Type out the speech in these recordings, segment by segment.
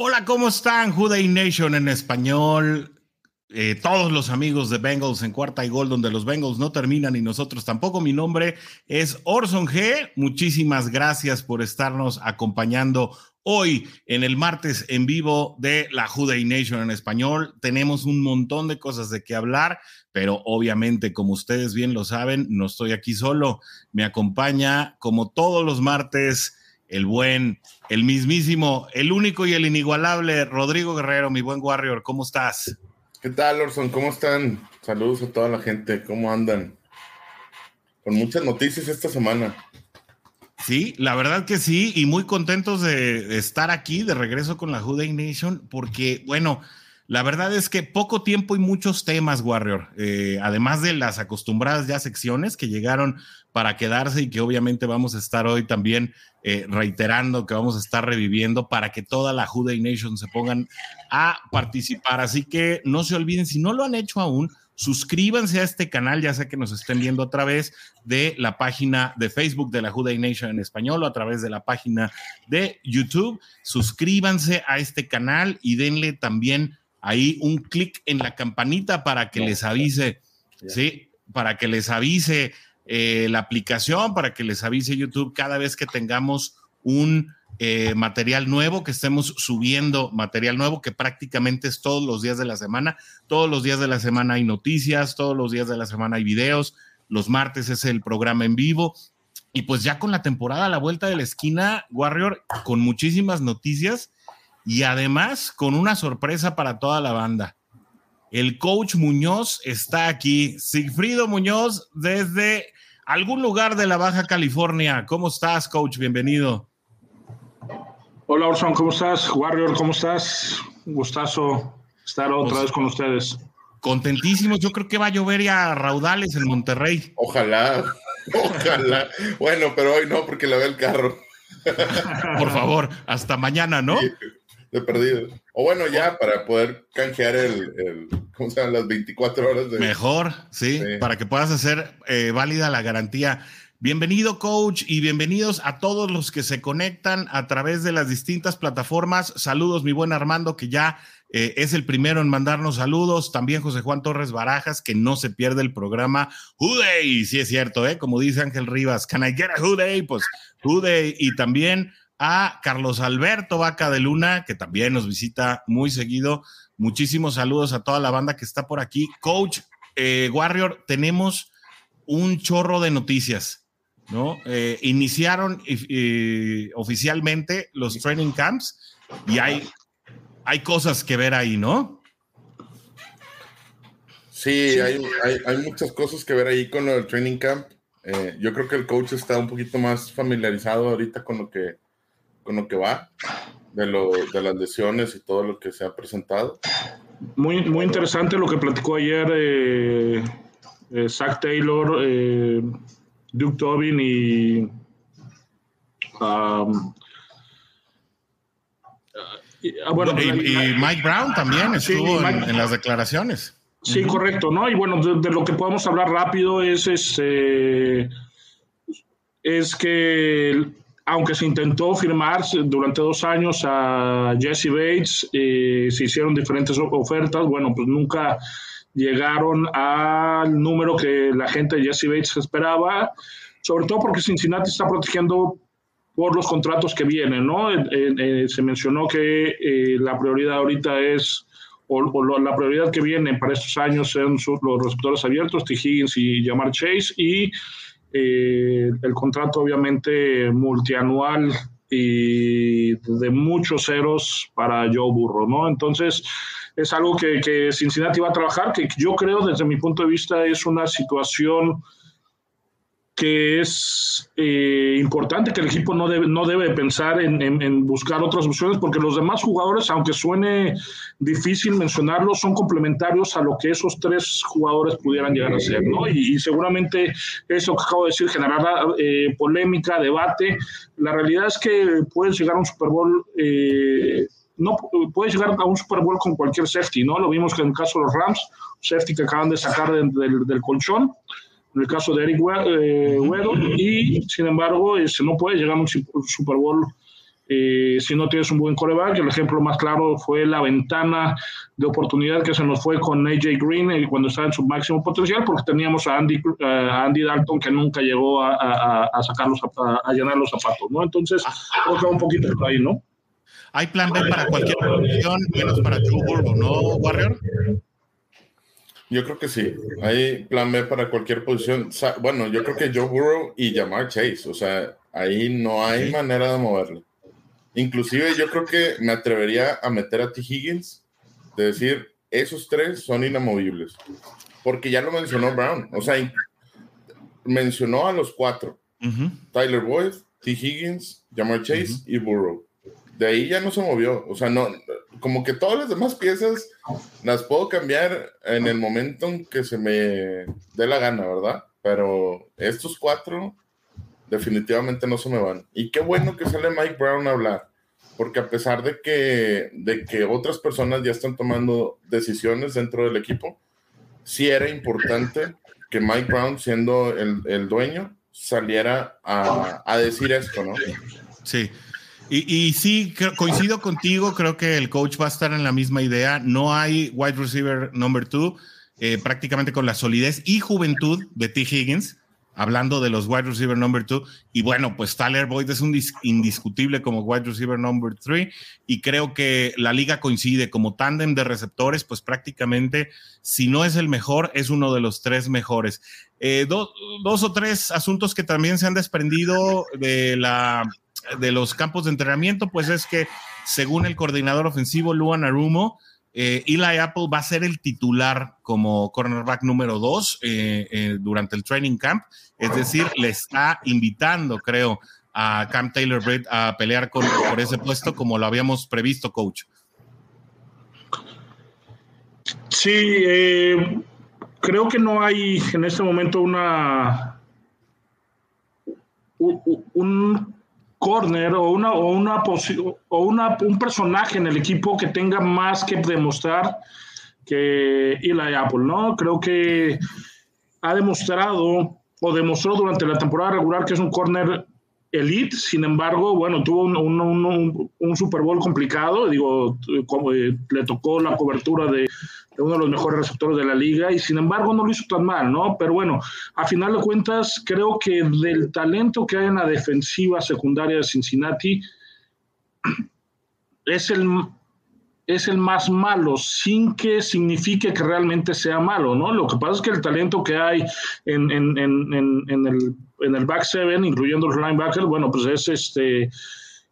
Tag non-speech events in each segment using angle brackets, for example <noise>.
Hola, ¿cómo están? Juday Nation en español. Eh, todos los amigos de Bengals en cuarta y gol, donde los Bengals no terminan y nosotros tampoco. Mi nombre es Orson G. Muchísimas gracias por estarnos acompañando hoy en el martes en vivo de la Juday Nation en español. Tenemos un montón de cosas de qué hablar, pero obviamente, como ustedes bien lo saben, no estoy aquí solo. Me acompaña, como todos los martes, el buen, el mismísimo, el único y el inigualable Rodrigo Guerrero, mi buen Warrior, ¿cómo estás? ¿Qué tal, Orson? ¿Cómo están? Saludos a toda la gente, ¿cómo andan? Con muchas noticias esta semana. Sí, la verdad que sí, y muy contentos de estar aquí de regreso con la Juday Nation, porque, bueno, la verdad es que poco tiempo y muchos temas, Warrior, eh, además de las acostumbradas ya secciones que llegaron para quedarse y que obviamente vamos a estar hoy también eh, reiterando que vamos a estar reviviendo para que toda la Juday Nation se pongan a participar. Así que no se olviden, si no lo han hecho aún, suscríbanse a este canal, ya sea que nos estén viendo a través de la página de Facebook de la Juday Nation en español o a través de la página de YouTube. Suscríbanse a este canal y denle también ahí un clic en la campanita para que les avise, ¿sí? Para que les avise eh, la aplicación para que les avise YouTube cada vez que tengamos un eh, material nuevo, que estemos subiendo material nuevo, que prácticamente es todos los días de la semana. Todos los días de la semana hay noticias, todos los días de la semana hay videos, los martes es el programa en vivo. Y pues ya con la temporada a la vuelta de la esquina, Warrior, con muchísimas noticias y además con una sorpresa para toda la banda. El coach Muñoz está aquí. Sigfrido Muñoz desde algún lugar de la Baja California. ¿Cómo estás, coach? Bienvenido. Hola, Orson, ¿cómo estás? Warrior, ¿cómo estás? Un gustazo estar otra pues, vez con ustedes. Contentísimos. Yo creo que va a llover ya raudales en Monterrey. Ojalá, <laughs> ojalá. Bueno, pero hoy no, porque le ve el carro. <laughs> Por favor, hasta mañana, ¿no? de perdido. O bueno, ya para poder canjear el, ¿cómo se? Las 24 horas de... Mejor, sí, para que puedas hacer eh, válida la garantía. Bienvenido, coach, y bienvenidos a todos los que se conectan a través de las distintas plataformas. Saludos, mi buen Armando, que ya eh, es el primero en mandarnos saludos. También José Juan Torres Barajas, que no se pierde el programa. Hooday, sí es cierto, ¿eh? Como dice Ángel Rivas, can I get a Hooday? Pues Hooday. Y también a Carlos Alberto Vaca de Luna, que también nos visita muy seguido. Muchísimos saludos a toda la banda que está por aquí. Coach eh, Warrior, tenemos un chorro de noticias, ¿no? Eh, iniciaron oficialmente los training camps y hay, hay cosas que ver ahí, ¿no? Sí, hay, muchas cosas que ver ahí con el training camp. Eh, yo creo que el coach está un poquito más familiarizado ahorita con lo que con lo que va, de, lo, de las lesiones y todo lo que se ha presentado. Muy, muy interesante lo que platicó ayer eh, eh Zach Taylor, eh, Duke Tobin y, um, ah, bueno, y, Mike Brown también estuvo en, las declaraciones. Sí, correcto, ¿no? Y bueno, de, lo que podemos hablar rápido es, es, eh, es que aunque se intentó firmar durante dos años a Jesse Bates, eh, se hicieron diferentes ofertas, bueno, pues nunca llegaron al número que la gente de Jesse Bates esperaba, sobre todo porque Cincinnati está protegiendo por los contratos que vienen, ¿no? Eh, se mencionó que eh, la prioridad ahorita es, o, la prioridad que viene para estos años son los receptores abiertos, T. Higgins y Jamar Chase, y eh, el contrato obviamente multianual y de muchos ceros para Joe Burro, ¿no? Entonces, es algo que, que, Cincinnati va a trabajar, que yo creo desde mi punto de vista es una situación que es eh, importante que el equipo no debe, no debe pensar en, buscar otras opciones porque los demás jugadores, aunque suene difícil mencionarlos, son complementarios a lo que esos tres jugadores pudieran llegar a ser, ¿no? Y, seguramente eso que acabo de decir generará eh, polémica, debate. La realidad es que puedes llegar a un Super Bowl. Eh, no puedes llegar a un Super Bowl con cualquier safety, ¿no? Lo vimos que en el caso de los Rams, safety que acaban de sacar del colchón, en el caso de Eric eh, y sin embargo este, no puede llegar a un Super Bowl eh, si no tienes un buen coreback. El ejemplo más claro fue la ventana de oportunidad que se nos fue con AJ Green eh, cuando estaba en su máximo potencial, porque teníamos a Andy, Andy Dalton que nunca llegó a, a, a sacarlos, a, llenar los zapatos, ¿no? Entonces, creo que un poquito por ahí, ¿no? Hay plan B para cualquier posición, menos para Joe Burrow, ¿no, Warrior? Yo creo que sí. Hay plan B para cualquier posición. Bueno, yo creo que Joe Burrow y Jamar Chase. O sea, ahí no hay manera de moverle. Inclusive yo creo que me atrevería a meter a T. Higgins, de decir, esos tres son inamovibles. Porque ya lo mencionó Brown. O sea, mencionó a los cuatro. Tyler Boyd, T. Higgins, Jamar Chase y Burrow. De ahí ya no se movió. O sea, no, como que todas las demás piezas las puedo cambiar en el momento en que se me dé la gana, ¿verdad? Pero estos cuatro definitivamente no se me van. Y qué bueno que sale Mike Brown a hablar, porque a pesar de que, de que otras personas ya están tomando decisiones dentro del equipo, sí era importante que Mike Brown, siendo el, el dueño, saliera a, a decir esto, ¿no? Sí. Y, sí, coincido contigo, creo que el coach va a estar en la misma idea. No hay wide receiver number two, eh, prácticamente con la solidez y juventud de T. Higgins, hablando de los wide receiver number two. Y bueno, pues Tyler Boyd es un indiscutible como wide receiver number three. Y creo que la liga coincide como tándem de receptores, pues prácticamente, si no es el mejor, es uno de los tres mejores. Eh, dos o tres asuntos que también se han desprendido de la de los campos de entrenamiento, pues es que según el coordinador ofensivo Luan Arumo, eh, Eli Apple va a ser el titular como cornerback número dos eh, eh, durante el training camp. Es decir, le está invitando, creo, a Cam Taylor Britt a pelear por ese puesto como lo habíamos previsto, coach. Sí, creo que no hay en este momento una un corner o una o una o una un personaje en el equipo que tenga más que demostrar que Eli Apple, ¿no? Creo que ha demostrado o demostró durante la temporada regular que es un corner elite, sin embargo, bueno, tuvo un, un, un, Super Bowl complicado, digo, como, eh, le tocó la cobertura de, uno de los mejores receptores de la liga y sin embargo no lo hizo tan mal, ¿no? Pero bueno, a final de cuentas, creo que del talento que hay en la defensiva secundaria de Cincinnati, <clears throat> es el, es el más malo, sin que signifique que realmente sea malo, ¿no? Lo que pasa es que el talento que hay en, en, en, en el en el back seven, incluyendo los linebackers, bueno, pues es este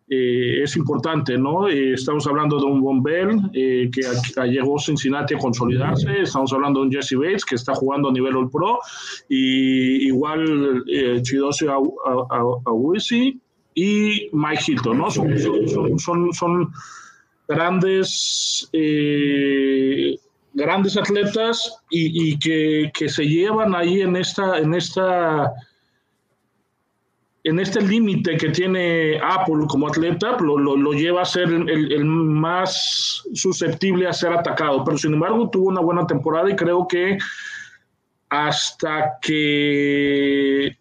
eh, es importante, ¿no? Eh, estamos hablando de un Von Bell eh, que llegó a Cincinnati a consolidarse, estamos hablando de un Jesse Bates que está jugando a nivel All Pro, y igual eh, Chidosio Awisi y Mike Hilton, ¿no? Son, son, son, grandes grandes atletas y, y que, que, se llevan ahí en esta en esta en este límite que tiene Apple como atleta, lo, lo, lleva a ser el, más susceptible a ser atacado. Pero sin embargo, tuvo una buena temporada y creo que hasta que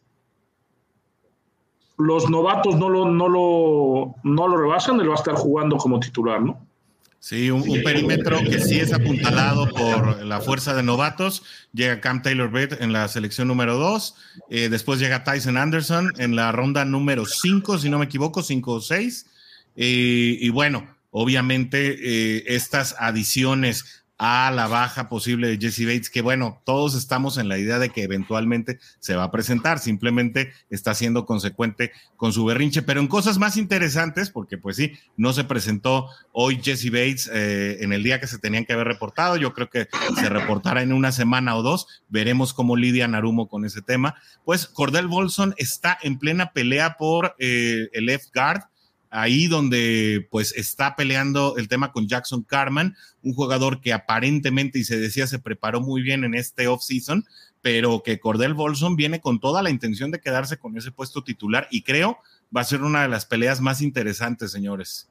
los novatos no lo, no lo, no lo rebasan, él va a estar jugando como titular, ¿no? Sí, un, perímetro que sí es apuntalado por la fuerza de novatos. Llega Cam Taylor Britt en la selección número 2. Eh, después llega Tyson Anderson en la ronda número 5, si no me equivoco, 5 o 6. y bueno, obviamente eh, estas adiciones a la baja posible de Jesse Bates, que bueno, todos estamos en la idea de que eventualmente se va a presentar, simplemente está siendo consecuente con su berrinche, pero en cosas más interesantes, porque pues sí, no se presentó hoy Jesse Bates eh, en el día que se tenían que haber reportado, yo creo que se reportará en una semana o dos, veremos cómo lidia Narumo con ese tema, pues Cordell Bolson está en plena pelea por eh, el left guard, ahí donde pues está peleando el tema con Jackson Carman, un jugador que aparentemente y se decía se preparó muy bien en este off-season, pero que Cordell Bolson viene con toda la intención de quedarse con ese puesto titular y creo va a ser una de las peleas más interesantes, señores.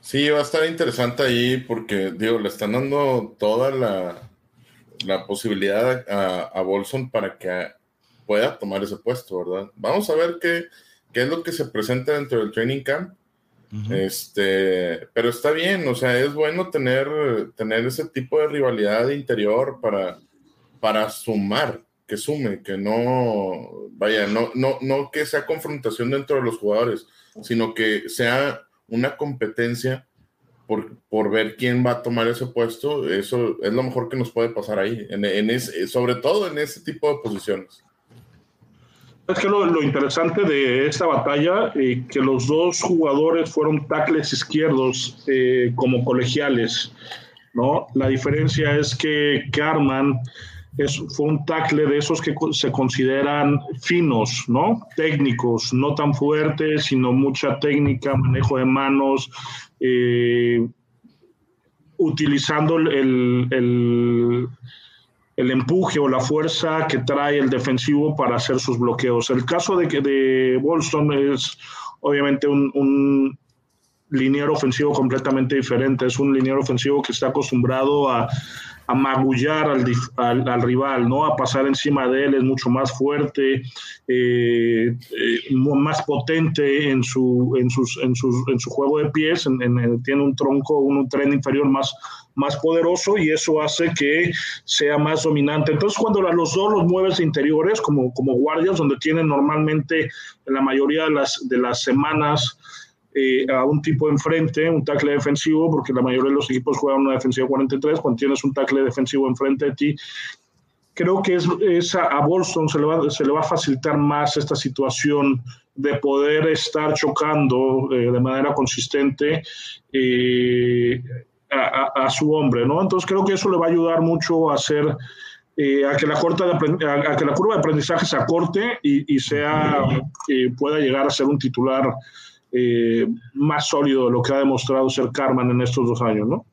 Sí, va a estar interesante ahí porque, digo, le están dando toda la, posibilidad a, a Bolson para que pueda tomar ese puesto, ¿verdad? Vamos a ver qué, qué es lo que se presenta dentro del training camp. Este, pero está bien, o sea, es bueno tener, tener ese tipo de rivalidad interior para, para sumar, que sume, que no, vaya, no, no, no que sea confrontación dentro de los jugadores, sino que sea una competencia por, por ver quién va a tomar ese puesto. Eso es lo mejor que nos puede pasar ahí, en, en ese, sobre todo en ese tipo de posiciones. Es que lo, interesante de esta batalla, eh, que los dos jugadores fueron tackles izquierdos eh, como colegiales, ¿no? La diferencia es que Carman es, fue un tackle de esos que se consideran finos, ¿no? Técnicos, no tan fuertes, sino mucha técnica, manejo de manos, eh, utilizando el el empuje o la fuerza que trae el defensivo para hacer sus bloqueos. El caso de, de es obviamente un, un ofensivo completamente diferente. Es un liniero ofensivo que está acostumbrado a, a magullar al, al, al, rival, ¿no? A pasar encima de él, es mucho más fuerte, eh, eh, más potente en su, en, sus, en, sus, en su juego de pies, en, en, tiene un tronco, un, un tren inferior más, más poderoso y eso hace que sea más dominante. Entonces, cuando los dos los mueves interiores, como, como guardias, donde tienen normalmente en la mayoría de las, de las semanas eh, a un tipo enfrente, un tackle defensivo, porque la mayoría de los equipos juegan una defensiva 43, cuando tienes un tackle defensivo enfrente de ti, creo que es, es a, a, se le, va, se le va a facilitar más esta situación de poder estar chocando eh, de manera consistente eh, a, a, su hombre, ¿no? Entonces creo que eso le va a ayudar mucho a hacer eh, a, que la corta de, a, que la curva de aprendizaje se acorte y, y sea pueda llegar a ser un titular eh, más sólido de lo que ha demostrado ser Carman en estos dos años, ¿no?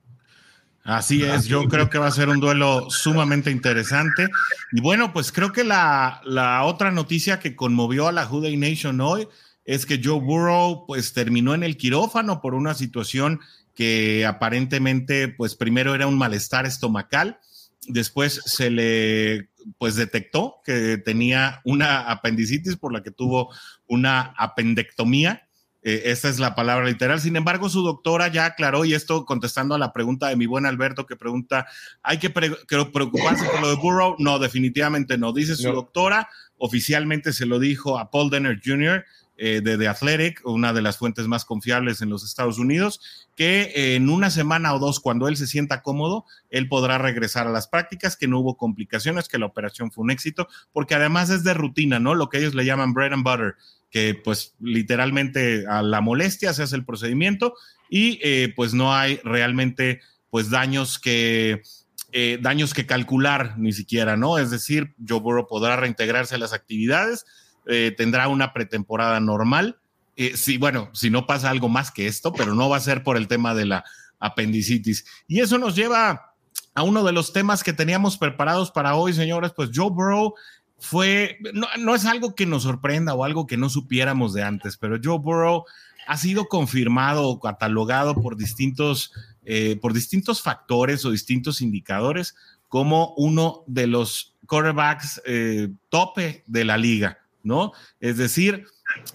Así es, yo creo que va a ser un duelo sumamente interesante. Y bueno, pues creo que la, la otra noticia que conmovió a la Juday Nation hoy es que Joe Burrow pues terminó en el quirófano por una situación que aparentemente pues primero era un malestar estomacal, después se le pues detectó que tenía una apendicitis por la que tuvo una apendectomía eh, esa es la palabra literal. Sin embargo, su doctora ya aclaró, y esto contestando a la pregunta de mi buen Alberto que pregunta, ¿hay que, pre que preocuparse por lo de Burrow? No, definitivamente no. Dice su no. doctora, oficialmente se lo dijo a Paul Denner Jr., eh, de The Athletic, una de las fuentes más confiables en los Estados Unidos, que eh, en una semana o dos, cuando él se sienta cómodo, él podrá regresar a las prácticas, que no hubo complicaciones, que la operación fue un éxito, porque además es de rutina, ¿no? Lo que ellos le llaman bread and butter, que pues literalmente a la molestia se hace el procedimiento y eh, pues no hay realmente pues daños que eh, daños que calcular ni siquiera, ¿no? Es decir, Joe Burrow podrá reintegrarse a las actividades, eh, tendrá una pretemporada normal. Eh, sí, bueno, si no pasa algo más que esto, pero no va a ser por el tema de la apendicitis. Y eso nos lleva a uno de los temas que teníamos preparados para hoy, señores, pues Joe Burrow fue, no, no, es algo que nos sorprenda o algo que no supiéramos de antes, pero Joe Burrow ha sido confirmado o catalogado por distintos, eh, por distintos factores o distintos indicadores como uno de los quarterbacks eh, tope de la liga, ¿no? Es decir,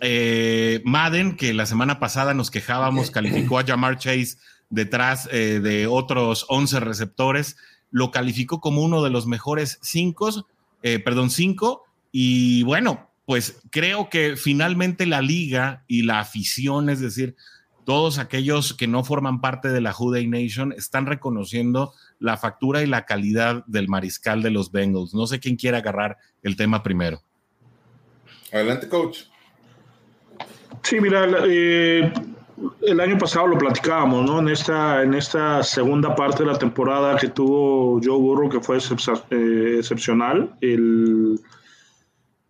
eh, Madden, que la semana pasada nos quejábamos, calificó a Jamar Chase detrás eh, de otros 11 receptores, lo calificó como uno de los mejores cinco eh, perdón, cinco. Y bueno, pues creo que finalmente la liga y la afición, es decir, todos aquellos que no forman parte de la Juday Nation están reconociendo la factura y la calidad del mariscal de los Bengals. No sé quién quiere agarrar el tema primero. Adelante, coach. Sí, mira, eh, el año pasado lo platicábamos, ¿no? En esta, en esta segunda parte de la temporada que tuvo Joe Burrow, que fue eh, excepcional, el,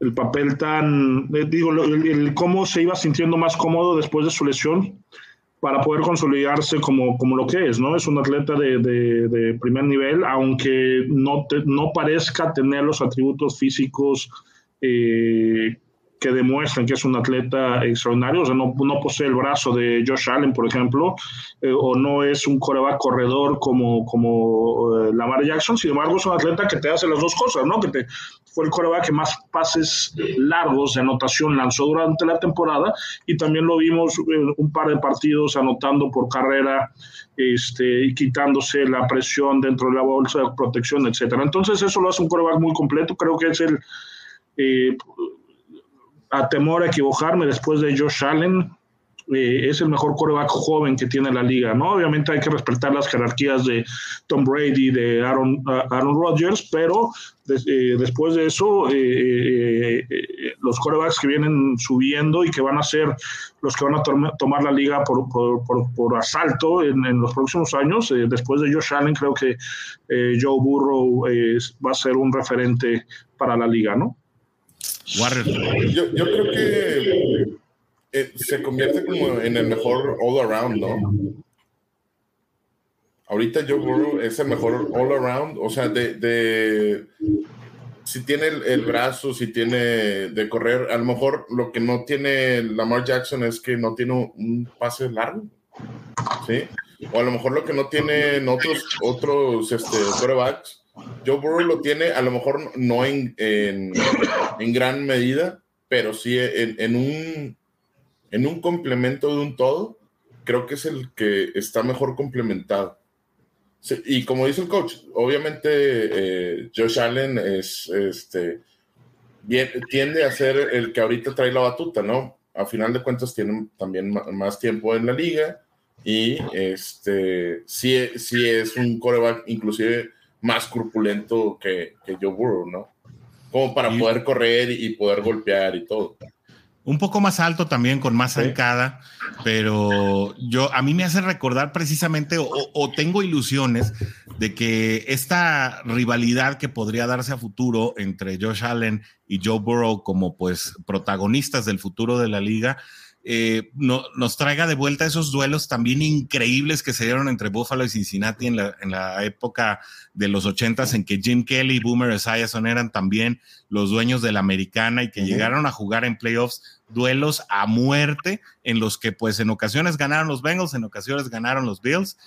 el, papel tan, eh, digo, el, cómo se iba sintiendo más cómodo después de su lesión para poder consolidarse como, como lo que es, ¿no? Es un atleta de, de, primer nivel, aunque no, no parezca tener los atributos físicos eh, que demuestran que es un atleta extraordinario, o sea, no, no posee el brazo de Josh Allen, por ejemplo, eh, o no es un coreback corredor como, como eh, Lamar Jackson, sin embargo es un atleta que te hace las dos cosas, ¿no? Que te, fue el coreback que más pases largos de anotación lanzó durante la temporada y también lo vimos en un par de partidos anotando por carrera este, y quitándose la presión dentro de la bolsa de protección, etcétera. Entonces eso lo hace un coreback muy completo, creo que es el... Eh, a temor a equivocarme después de Josh Allen, eh, es el mejor coreback joven que tiene la liga, ¿no? Obviamente hay que respetar las jerarquías de Tom Brady, de Aaron, Aaron Rodgers, pero eh, después de eso, eh, los corebacks que vienen subiendo y que van a ser los que van a tomar la liga por, por, asalto en, los próximos años, después de Josh Allen, creo que Joe Burrow va a ser un referente para la liga, ¿no? Yo, yo creo que eh, se convierte como en el mejor all around, ¿no? Ahorita Joe Burrow es el mejor all around, o sea, de, si tiene el, brazo, si tiene de correr, a lo mejor lo que no tiene Lamar Jackson es que no tiene un, pase largo, ¿sí? O a lo mejor lo que no tienen otros, otros este, quarterbacks Joe Burrow lo tiene, a lo mejor no en, en, gran medida, pero sí en, un, en un complemento de un todo, creo que es el que está mejor complementado. y como dice el coach, obviamente eh, Josh Allen es, este, tiende a ser el que ahorita trae la batuta, ¿no? A final de cuentas tiene también más tiempo en la liga y este, sí, sí es un coreback inclusive más corpulento que, que Joe Burrow, ¿no? Como para poder correr y poder golpear y todo. Un poco más alto también, con más zancada, pero yo a mí me hace recordar precisamente o, tengo ilusiones de que esta rivalidad que podría darse a futuro entre Josh Allen y Joe Burrow como pues protagonistas del futuro de la liga eh, no, nos traiga de vuelta esos duelos también increíbles que se dieron entre Buffalo y Cincinnati en la, en la época de los ochentas en que Jim Kelly y Boomer Esiason eran también los dueños de la americana y que llegaron a jugar en playoffs duelos a muerte en los que pues en ocasiones ganaron los Bengals, en ocasiones ganaron los Bills.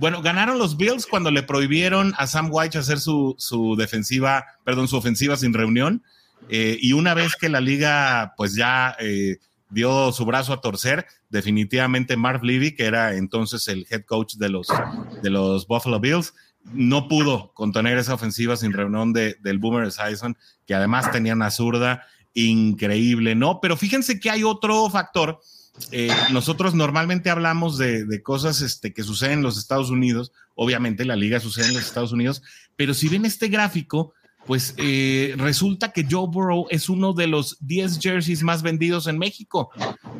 Bueno, ganaron los Bills cuando le prohibieron a Sam White hacer su, su defensiva, perdón, su ofensiva sin reunión. Eh, y una vez que la liga pues ya... Eh, dio su brazo a torcer. Definitivamente Marv Levy, que era entonces el head coach de los, de los Buffalo Bills, no pudo contener esa ofensiva sin reunión de, del Boomer Esiason, que además tenía una zurda increíble, ¿no? Pero fíjense que hay otro factor. Eh, nosotros normalmente hablamos de, de, cosas este, que suceden en los Estados Unidos, obviamente la liga sucede en los Estados Unidos, pero si ven este gráfico, pues eh, resulta que Joe Burrow es uno de los 10 jerseys más vendidos en México.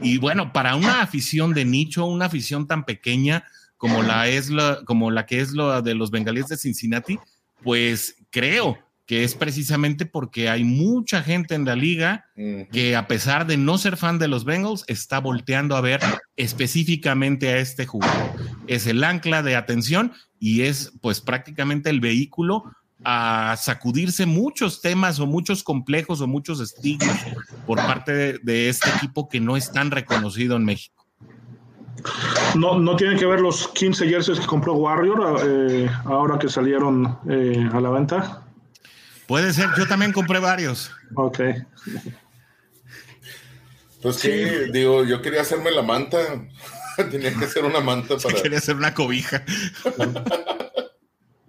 Y bueno, para una afición de nicho, una afición tan pequeña como la, es la, como la que es la de los bengalíes de Cincinnati, pues creo que es precisamente porque hay mucha gente en la liga que a pesar de no ser fan de los Bengals, está volteando a ver específicamente a este jugador. Es el ancla de atención y es pues prácticamente el vehículo a sacudirse muchos temas o muchos complejos o muchos estigmas por parte de, este equipo que no es tan reconocido en México. No, no tienen que ver los 15 jerseys que compró Warrior eh, ahora que salieron eh, a la venta. Puede ser, yo también compré varios. Ok. Pues sí, digo, yo quería hacerme la manta. <laughs> Tenía que hacer una manta <laughs> para. quería hacer una cobija. <laughs>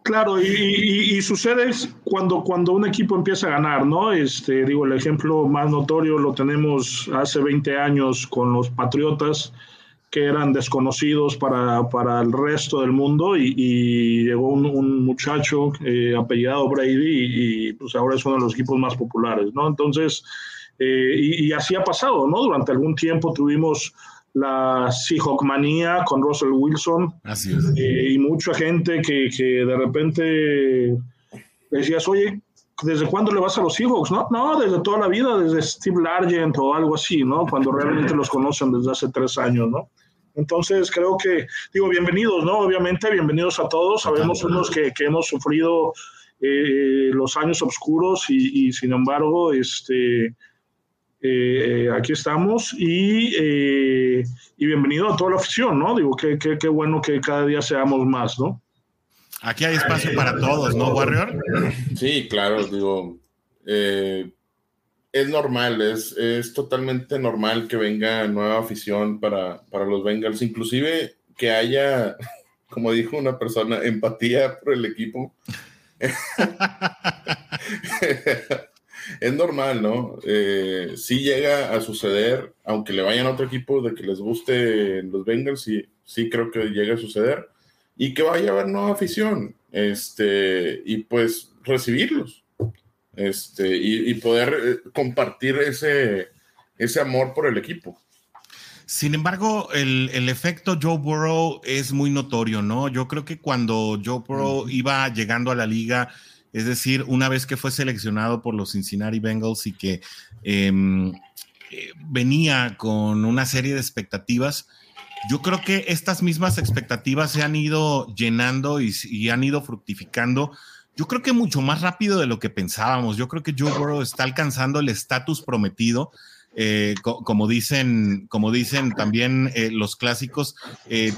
Claro, y, sucede cuando, cuando un equipo empieza a ganar, ¿no? Este, digo, el ejemplo más notorio lo tenemos hace 20 años con los Patriotas, que eran desconocidos para, para el resto del mundo y, llegó un, muchacho eh, apellidado Brady y, pues ahora es uno de los equipos más populares, ¿no? Entonces, eh, y, así ha pasado, ¿no? Durante algún tiempo tuvimos la Seahawk manía con Russell Wilson. Así es. Eh, y mucha gente que, que de repente decías, oye, ¿desde cuándo le vas a los Seahawks? No, no, desde toda la vida, desde Steve Largent o algo así, ¿no? Cuando realmente los conocen desde hace tres años, ¿no? Entonces creo que, digo, bienvenidos, ¿no? Obviamente, bienvenidos a todos. Sabemos unos que, que hemos sufrido eh, los años oscuros y, sin embargo, este, eh, aquí estamos y, eh, y, bienvenido a toda la afición, ¿no? Digo, qué, qué, qué bueno que cada día seamos más, ¿no? Aquí hay espacio para todos, ¿no, Warrior? Sí, claro, digo, es normal, es, es totalmente normal que venga nueva afición para, para los Bengals, inclusive que haya, <laughs> como dijo una persona, empatía por el equipo. <laughs> es normal, ¿no? Eh, sí llega a suceder, aunque le vayan a otro equipo de que les guste los Bengals, sí, sí creo que llega a suceder, y que vaya a haber nueva afición, este, y pues recibirlos este, y, poder eh, compartir ese, ese amor por el equipo. Sin embargo, el, el, efecto Joe Burrow es muy notorio, ¿no? Yo creo que cuando Joe Burrow iba llegando a la liga, es decir, una vez que fue seleccionado por los Cincinnati Bengals y que em, eh, venía con una serie de expectativas, yo creo que estas mismas expectativas se han ido llenando y, y han ido fructificando yo creo que mucho más rápido de lo que pensábamos. Yo creo que Joe Burrow está alcanzando el estatus prometido. Eh, como dicen, como dicen también eh, los clásicos,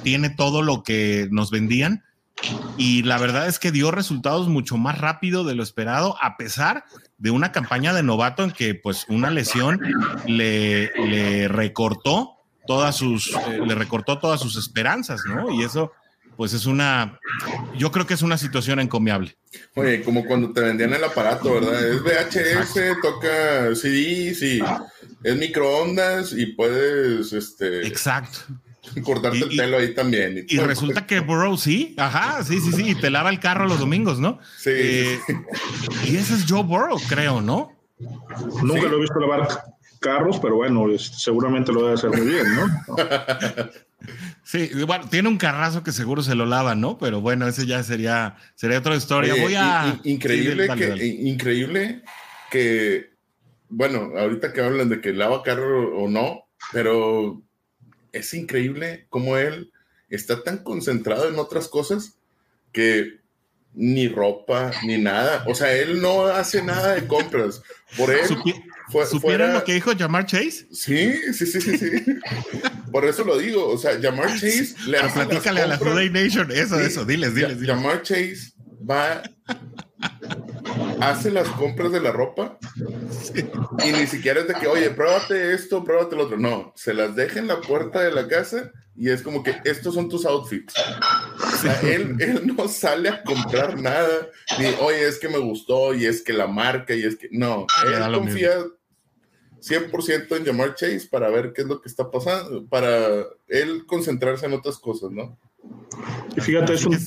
tiene todo lo que nos vendían. Y la verdad es que dio resultados mucho más rápido de lo esperado, a pesar de una campaña de novato en que pues una lesión le, le recortó todas sus, le recortó todas sus esperanzas, ¿no? Y eso, pues es una, yo creo que es una situación encomiable. Oye, como cuando te vendían el aparato, ¿verdad? Es VHS, toca CDs y es microondas y puedes, este... Exacto. <laughs> Cortarte el pelo ahí también. Y, resulta que <laughs> Burrow sí, ajá, sí, sí, sí, y te lava el carro los domingos, ¿no? Sí. Eh, y ese es Joe Burrow, creo, ¿no? Nunca lo he visto lavar carros, pero bueno, seguramente lo debe hacer muy bien, ¿no? <laughs> Sí, bueno, tiene un carrazo que seguro se lo lava, ¿no? Pero bueno, ese ya sería, sería otra historia. Voy a. Increíble, que, increíble que, bueno, ahorita que hablan de que lava carro o no, pero es increíble cómo él está tan concentrado en otras cosas que ni ropa, ni nada. O sea, él no hace nada de compras. Por él. ¿Supieron lo que dijo Jamar Chase? Sí, sí, sí, sí, sí. Por eso lo digo. O sea, Jamar Chase le hace platícale a la Today Nation. Eso, eso, diles, diles, diles. Jamar Chase va, hace las compras de la ropa y ni siquiera es de que, oye, pruébate esto, pruébate lo otro. No, se las deja en la puerta de la casa y es como que estos son tus outfits. O sea, él, él no sale a comprar nada, ni, oye, es que me gustó y es que la marca y es que, no, él confía 100% en llamar Chase para ver qué es lo que está pasando, para él concentrarse en otras cosas, ¿no? Y fíjate, es un...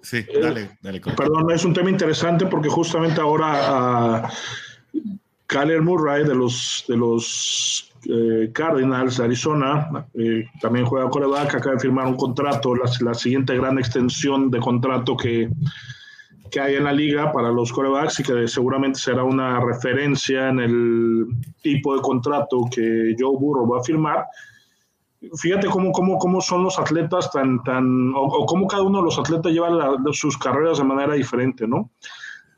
Sí, dale, dale. Perdón, es un tema interesante porque justamente ahora uh, Kyler Murray de los, de los eh, Cardinals de Arizona, eh, también juega coreback, acaba de firmar un contrato, la, la, siguiente gran extensión de contrato que, que hay en la liga para los corebacks y que seguramente será una referencia en el tipo de contrato que Joe Burrow va a firmar. Fíjate cómo, cómo, cómo son los atletas tan, tan o, cómo cada uno de los atletas lleva sus carreras de manera diferente, ¿no?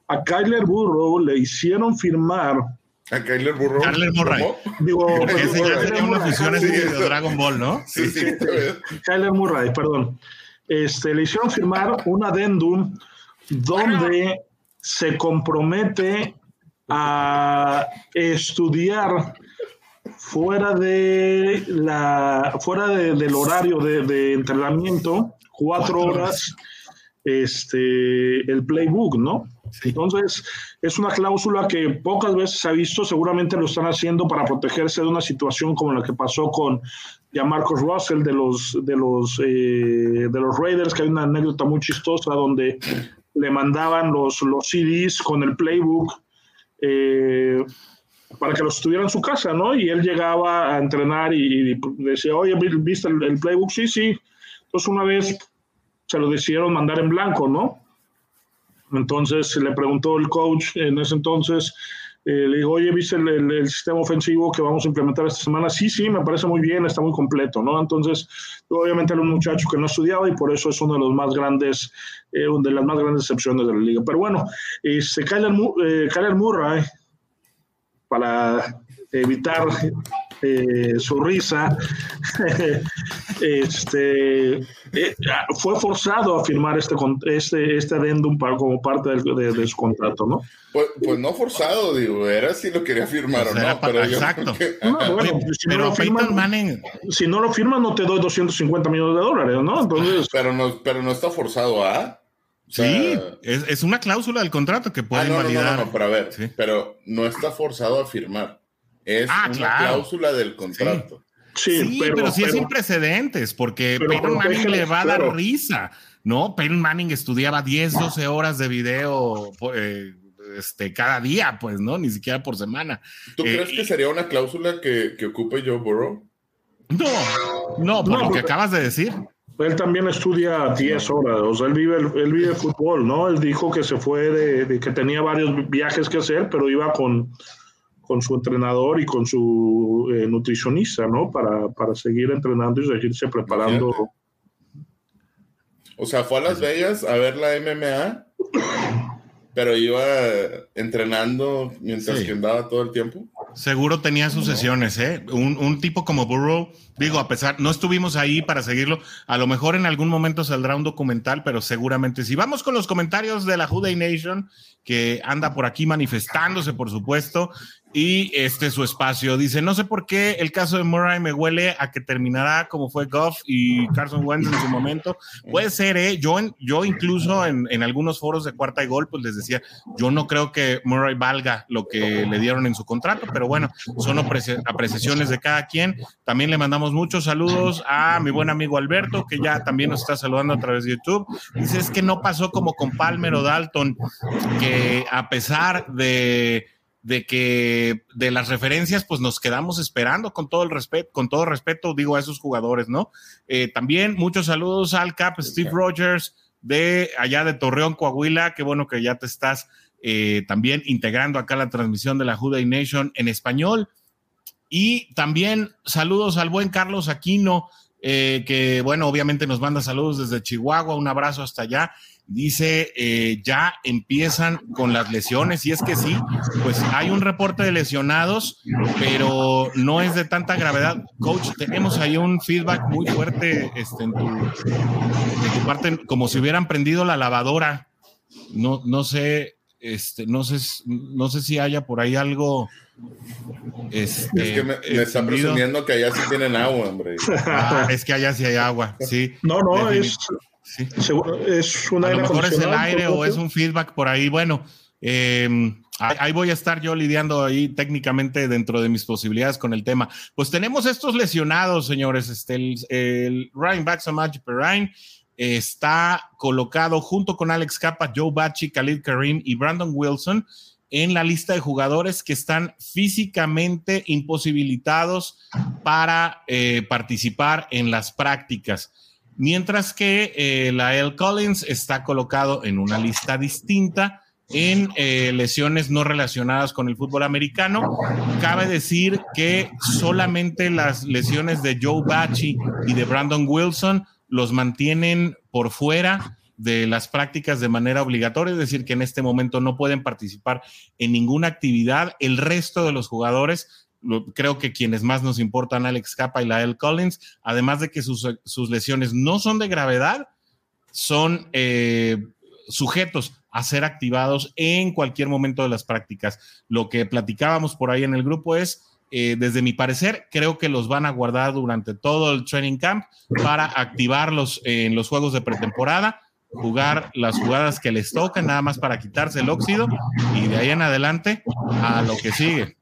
A Kyler Burrow le hicieron firmar a Kyler Burrow. Kyler Murray. Digo, ese ya sería una fusión de Dragon Ball, ¿no? Sí, sí. Kyler Murray, perdón. Este, le hicieron firmar un adendum donde se compromete a estudiar fuera de la fuera del horario de, entrenamiento cuatro horas este el playbook no Entonces, es una cláusula que pocas veces se ha visto, seguramente lo están haciendo para protegerse de una situación como la que pasó con ya Marcos Russell de los, de, los, eh, de los Raiders, que hay una anécdota muy chistosa donde le mandaban los, los CDs con el playbook eh, para que los estuviera en su casa, ¿no? Y él llegaba a entrenar y, decía, oye, ¿viste el, playbook? Sí, sí. Entonces una vez se lo decidieron mandar en blanco, ¿no? Entonces le preguntó el coach en ese entonces, eh, le dijo, oye, ¿viste el, sistema ofensivo que vamos a implementar esta semana? Sí, sí, me parece muy bien, está muy completo, ¿no? Entonces, obviamente era un muchacho que no estudiaba y por eso es uno de los más grandes, eh, de las más grandes excepciones de la liga. Pero bueno, este, Kyler, eh, Murray, para evitar eh, su risa, <laughs> este, eh, fue forzado a firmar este, este, este adendum para, como parte de, su contrato, ¿no? Pues, pues, no forzado, digo, era si lo quería firmar o no. Pero exacto. si, no lo firman, no te doy 250 millones de dólares, ¿no? Entonces, pero no, pero no está forzado a. sí, es, una cláusula del contrato que puede ah, no, No, no, pero a ver, pero no está forzado a firmar. Es ah, una cláusula del contrato. Sí, pero, sí es sin precedentes, porque Peyton Manning le va a dar risa, ¿no? Peyton Manning estudiaba 10, 12 horas de video eh, este, cada día, pues, ¿no? Ni siquiera por semana. ¿Tú crees eh, que sería una cláusula que, que ocupe Joe Burrow? No, no, por lo que acabas de decir. Él también estudia 10 horas, o sea, él vive, él vive fútbol, ¿no? Él dijo que se fue de que tenía varios viajes que hacer, pero iba con con su entrenador y con su eh, nutricionista, ¿no? Para, para, seguir entrenando y seguirse preparando. O sea, fue a Las Vegas a ver la MMA, pero iba entrenando mientras que andaba todo el tiempo. Seguro tenía sus sesiones, ¿eh? Un, un, tipo como Burrow, digo, a pesar, no estuvimos ahí para seguirlo, a lo mejor en algún momento saldrá un documental, pero seguramente sí. Vamos con los comentarios de la Juday Nation, que anda por aquí manifestándose, por supuesto y este es su espacio. Dice, no sé por qué el caso de Murray me huele a que terminará como fue Goff y Carson Wentz en su momento. Puede ser, ¿eh? Yo, yo incluso en, en, algunos foros de cuarta y gol, pues les decía, yo no creo que Murray valga lo que le dieron en su contrato, pero bueno, son apreciaciones de cada quien. También le mandamos muchos saludos a mi buen amigo Alberto, que ya también nos está saludando a través de YouTube. Dice, es que no pasó como con Palmer o Dalton, que a pesar de de que de las referencias, pues nos quedamos esperando con todo el respeto, con todo respeto, digo a esos jugadores, ¿no? Eh, también muchos saludos al Cap Steve Rogers de allá de Torreón, Coahuila. Qué bueno que ya te estás eh, también integrando acá la transmisión de la Juday Nation en español. Y también saludos al buen Carlos Aquino, eh, que bueno, obviamente nos manda saludos desde Chihuahua, un abrazo hasta allá. Dice, eh, ya empiezan con las lesiones, y es que sí, pues hay un reporte de lesionados, pero no es de tanta gravedad. Coach, tenemos ahí un feedback muy fuerte este, en, tu, parte, como si hubieran prendido la lavadora. No, no sé, este, no sé, no sé si haya por ahí algo. Este, es que me, están presumiendo que allá sí tienen agua, hombre. Ah, es que allá sí hay agua, sí. No, no, es es un a lo mejor es el aire o es un feedback por ahí. Bueno, em, ahí voy a estar yo lidiando ahí técnicamente dentro de mis posibilidades con el tema. Pues tenemos estos lesionados, señores. Este, el, Ryan Baxamaj Perrine está colocado junto con Alex Capa, Joe Bachi, Khalid Karim y Brandon Wilson en la lista de jugadores que están físicamente imposibilitados para eh, participar en las prácticas mientras que eh, la L. Collins está colocado en una lista distinta en eh, lesiones no relacionadas con el fútbol americano. Cabe decir que solamente las lesiones de Joe Bachi y de Brandon Wilson los mantienen por fuera de las prácticas de manera obligatoria, es decir, que en este momento no pueden participar en ninguna actividad. El resto de los jugadores creo que quienes más nos importan, Alex Capa y Lael Collins, además de que sus, lesiones no son de gravedad, son eh, sujetos a ser activados en cualquier momento de las prácticas. Lo que platicábamos por ahí en el grupo es, eh, desde mi parecer, creo que los van a guardar durante todo el training camp para activarlos en los juegos de pretemporada jugar las jugadas que les tocan, nada más para quitarse el óxido y de ahí en adelante a lo que sigue.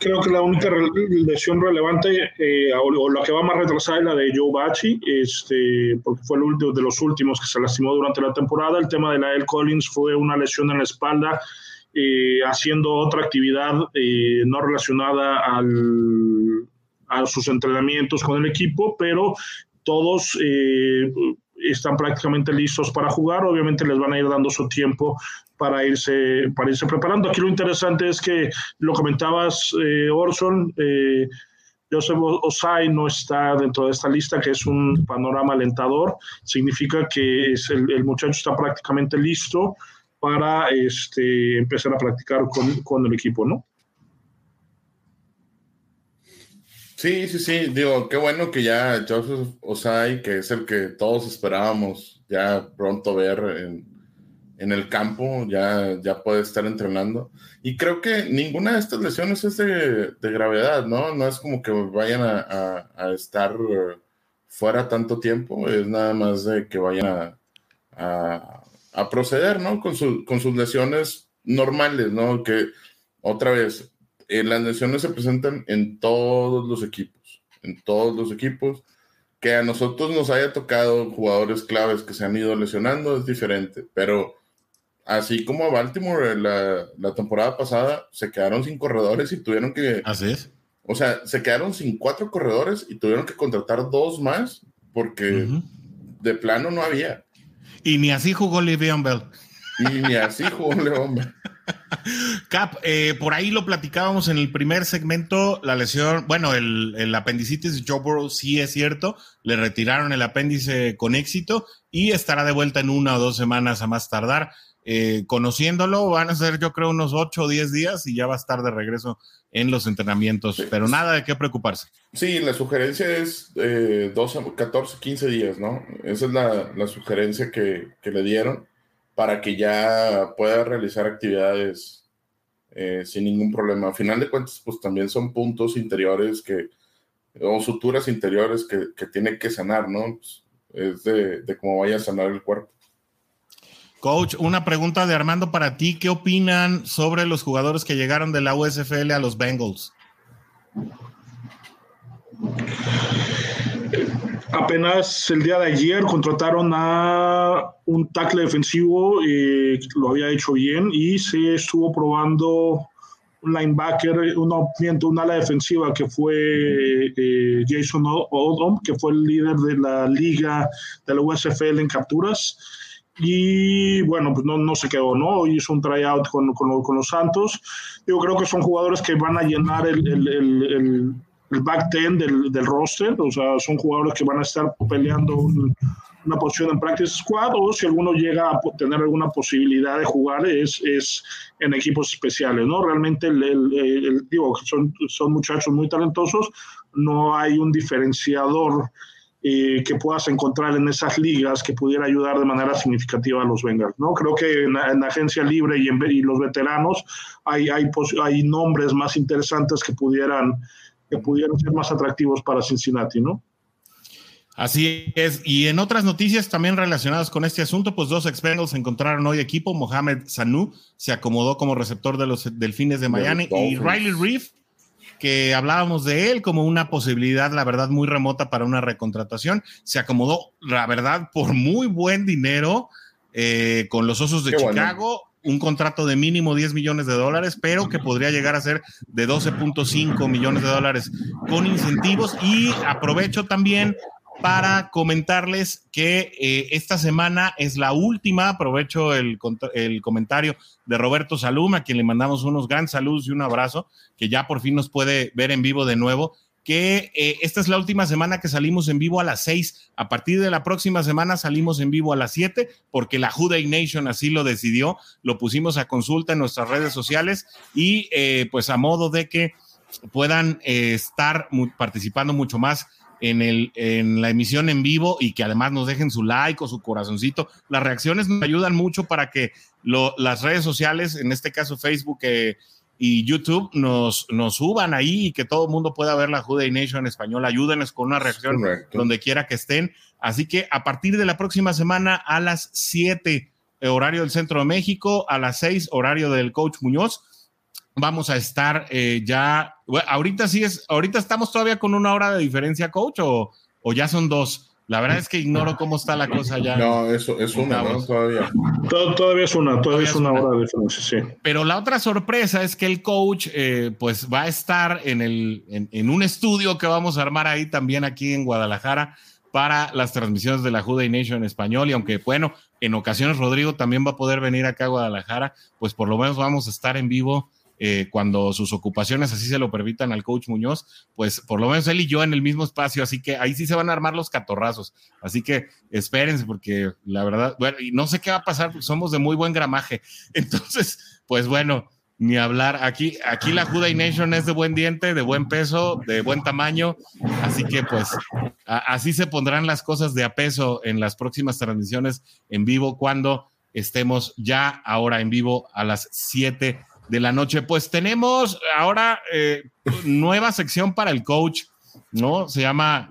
Creo que la única lesión relevante eh, o, la que va más retrasada es la de Joe Bachi, este, porque fue el último de los últimos que se lastimó durante la temporada. El tema de la El Collins fue una lesión en la espalda, eh, haciendo otra actividad eh, no relacionada al, a sus entrenamientos con el equipo, pero todos están prácticamente listos para jugar. Obviamente les van a ir dando su tiempo para irse, para irse preparando. Aquí lo interesante es que lo comentabas, eh, Orson, eh, Joseph Osai no está dentro de esta lista, que es un panorama alentador. Significa que es el, muchacho está prácticamente listo para este, empezar a practicar con, con el equipo, ¿no? Sí, sí, sí, digo, qué bueno que ya Joseph Osai, que es el que todos esperábamos ya pronto ver en, en el campo, ya, ya puede estar entrenando. Y creo que ninguna de estas lesiones es de, gravedad, ¿no? No es como que vayan a, estar fuera tanto tiempo, es nada más de que vayan a, proceder, ¿no? Con, con sus lesiones normales, ¿no? Que otra vez, eh, las lesiones se presentan en todos los equipos, en todos los equipos. Que a nosotros nos haya tocado jugadores claves que se han ido lesionando es diferente, pero así como a Baltimore la, la, temporada pasada, se quedaron sin corredores y tuvieron que... Así es. O sea, se quedaron sin cuatro corredores y tuvieron que contratar dos más porque de plano no había. Y ni así jugó Le'Veon Bell. Y ni así jugó <laughs> Le'Veon Bell. Cap, eh, por ahí lo platicábamos en el primer segmento, la lesión, bueno, el, el, apendicitis de Joe Burrow sí es cierto, le retiraron el apéndice con éxito y estará de vuelta en una o dos semanas a más tardar. Eh, conociéndolo, van a ser yo creo unos 8 o 10 días y ya va a estar de regreso en los entrenamientos, pero nada de qué preocuparse. Sí, la sugerencia es eh, 12, 14, 15 días, ¿no? Esa es la, la sugerencia que, que, le dieron para que ya pueda realizar actividades eh, sin ningún problema. A final de cuentas, pues también son puntos interiores que, o suturas interiores que, que tiene que sanar, ¿no? Pues, es de, de cómo vaya a sanar el cuerpo. Coach, una pregunta de Armando para ti. ¿Qué opinan sobre los jugadores que llegaron de la USFL a los Bengals? Apenas el día de ayer contrataron a un tackle defensivo, eh, lo había hecho bien y se estuvo probando un linebacker, un, un ala defensiva que fue eh, Jason Odom, que fue el líder de la liga de la USFL en capturas y bueno, pues no, no se quedó, ¿no? Hizo un tryout con, con, con, los Santos. Yo creo que son jugadores que van a llenar el, el, el, el back ten del, del, roster, o sea, son jugadores que van a estar peleando una posición en practice squad o si alguno llega a tener alguna posibilidad de jugar es, es en equipos especiales, ¿no? Realmente, el, digo, son, son muchachos muy talentosos, no hay un diferenciador eh, que puedas encontrar en esas ligas que pudiera ayudar de manera significativa a los Bengals. ¿no? Creo que en, la agencia libre y, en, y los veteranos hay, hay, hay, nombres más interesantes que pudieran, que pudieran ser más atractivos para Cincinnati, ¿no? Así es. Y en otras noticias también relacionadas con este asunto, pues dos ex encontraron hoy equipo. Mohamed Sanu se acomodó como receptor de los Delfines de Miami y Riley Reef que hablábamos de él como una posibilidad, la verdad, muy remota para una recontratación. Se acomodó, la verdad, por muy buen dinero eh, con los Osos de Chicago. Un contrato de mínimo 10 millones de dólares, pero que podría llegar a ser de 12.5 millones de dólares con incentivos. Y aprovecho también para comentarles que eh, esta semana es la última, aprovecho el, el, comentario de Roberto Salum, a quien le mandamos unos gran saludos y un abrazo, que ya por fin nos puede ver en vivo de nuevo, que eh, esta es la última semana que salimos en vivo a las seis, a partir de la próxima semana salimos en vivo a las siete, porque la Juday Nation así lo decidió, lo pusimos a consulta en nuestras redes sociales y eh, pues a modo de que puedan estar participando mucho más en, el, en la emisión en vivo y que además nos dejen su like o su corazoncito. Las reacciones nos ayudan mucho para que las redes sociales, en este caso Facebook, eh, y YouTube nos, nos suban ahí y que todo el mundo pueda ver la Juday Nation en español. Ayúdenos con una reacción donde quiera que estén. Así que a partir de la próxima semana a las 7, eh, horario del Centro de México, a las 6, horario del Coach Muñoz, vamos a estar eh, ya. ahorita sí es, ahorita estamos todavía con una hora de diferencia, coach, o, o ya son dos. La verdad es que ignoro cómo está la cosa ya. No, eso es una, ¿no? Todavía. todavía es una, todavía, es una, hora de diferencia, sí. Pero la otra sorpresa es que el coach, eh, pues va a estar en, el, en, un estudio que vamos a armar ahí también aquí en Guadalajara para las transmisiones de la Juday Nation en español. Y aunque, bueno, en ocasiones Rodrigo también va a poder venir acá a Guadalajara, pues por lo menos vamos a estar en vivo eh, cuando sus ocupaciones así se lo permitan al coach Muñoz, pues por lo menos él y yo en el mismo espacio, así que ahí sí se van a armar los catorrazos. Así que espérense, porque la verdad, bueno, y no sé qué va a pasar, somos de muy buen gramaje. <laughs> Entonces, pues bueno, ni hablar. Aquí, aquí la Juday Nation es de buen diente, de buen peso, de buen tamaño. Así que pues así se pondrán las cosas de a peso en las próximas transmisiones en vivo cuando estemos ya ahora en vivo a las 7 de la noche. Pues tenemos ahora eh, nueva sección para el coach, ¿no? Se llama,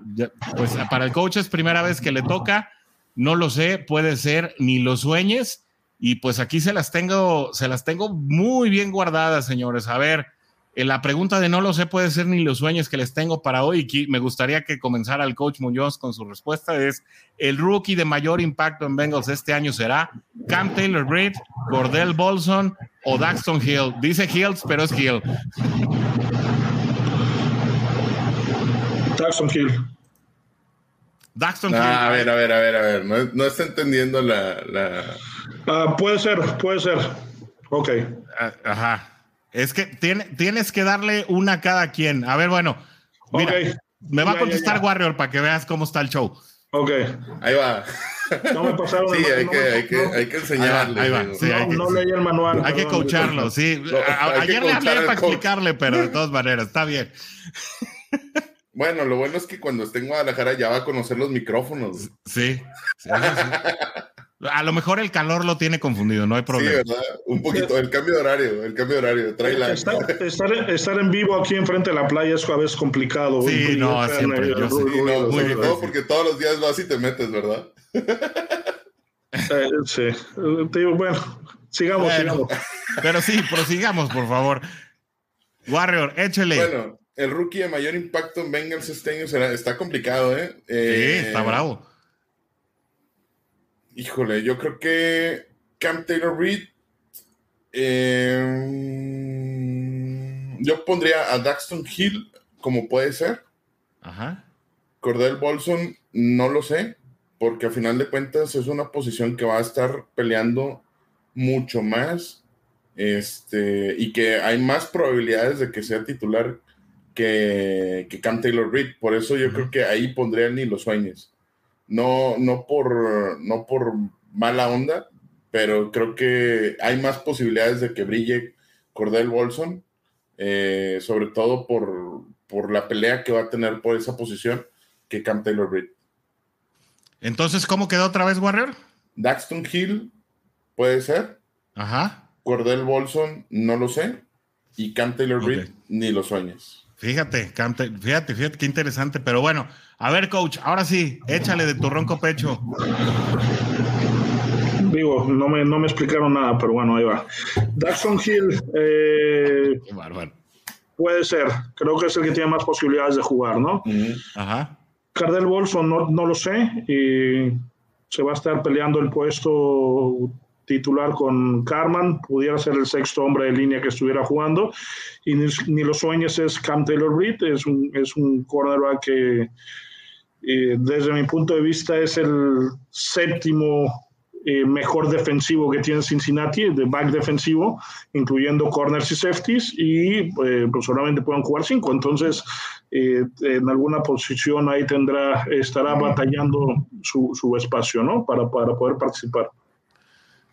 pues para el coach es primera vez que le toca, no lo sé, puede ser, ni lo sueñes. Y pues aquí se las tengo, se las tengo muy bien guardadas, señores. A ver, eh, la pregunta de no lo sé puede ser ni los sueños que les tengo para hoy. Y me gustaría que comenzara el coach Muñoz con su respuesta. Es el rookie de mayor impacto en Bengals este año será Cam Taylor Britt, Cordell Bolson o Daxton Hill. Dice Hills, pero es Hill. Daxton Hill. Daxton ah, Hill. A ver, a ver, a ver, a ver. No, está entendiendo la. Ah, puede ser, puede ser. Ok. Ah, ajá. Es que tienes que darle una a cada quien. A ver, bueno. Mira, me va a contestar Warrior para que veas cómo está el show. Ok. Ahí va. No me pasaron <laughs> Sí, hay, que, hay, que, hay que enseñarle. Ahí va, no, leí el manual. Hay que coacharlo, sí. ayer le hablé para explicarle, pero de todas maneras, está bien. Bueno, lo bueno es que cuando esté en Guadalajara ya va a conocer los micrófonos. Sí. sí, sí. A lo mejor el calor lo tiene confundido, no hay problema. Sí, ¿verdad? Un poquito, el cambio de horario, el cambio de horario, trae la... Estar, en vivo aquí enfrente de la playa es a veces complicado. Sí, no, siempre. Yo no, muy bien, porque todos los días vas y te metes, ¿verdad? Eh, sí, bueno, sigamos, sigamos. Pero sí, prosigamos, por favor. Warrior, échale. Bueno, el rookie de mayor impacto en Bengals este año será, está complicado, ¿eh? sí, está bravo Híjole, yo creo que Camp Taylor Reed. Eh, yo pondría a Daxton Hill como puede ser. Ajá. Cordell Bolson, no lo sé, porque a final de cuentas es una posición que va a estar peleando mucho más. Este, y que hay más probabilidades de que sea titular que, que Cam Taylor Reed. Por eso yo creo que ahí pondría ni los sueños no, no, por, no por mala onda, pero creo que hay más posibilidades de que brille Cordell Bolson, eh, sobre todo por, por, la pelea que va a tener por esa posición que Cam Taylor Britt. Entonces, ¿cómo quedó otra vez Warrior? Daxton Hill, puede ser. Ajá. Cordell Bolson, no lo sé. Y Cam Taylor Britt, ni lo sueñes. Fíjate, fíjate, fíjate, qué interesante. Pero bueno, a ver, coach, ahora sí, échale de tu ronco pecho. Digo, no me, no me explicaron nada, pero bueno, ahí va. Daxon Hill. Eh, puede ser. Creo que es el que tiene más posibilidades de jugar, ¿no? Ajá. Cardell Bolson, no, no lo sé. Y se va a estar peleando el puesto titular con Carman, pudiera ser el sexto hombre de línea que estuviera jugando, y ni, ni los sueños es Cam Taylor Reed, es un, es un cornerback que desde mi punto de vista es el séptimo eh, mejor defensivo que tiene Cincinnati, de back defensivo, incluyendo corners y safeties, y eh, pues solamente pueden jugar cinco. Entonces, eh, en alguna posición ahí tendrá, estará batallando su, su espacio, ¿no? Para, para poder participar.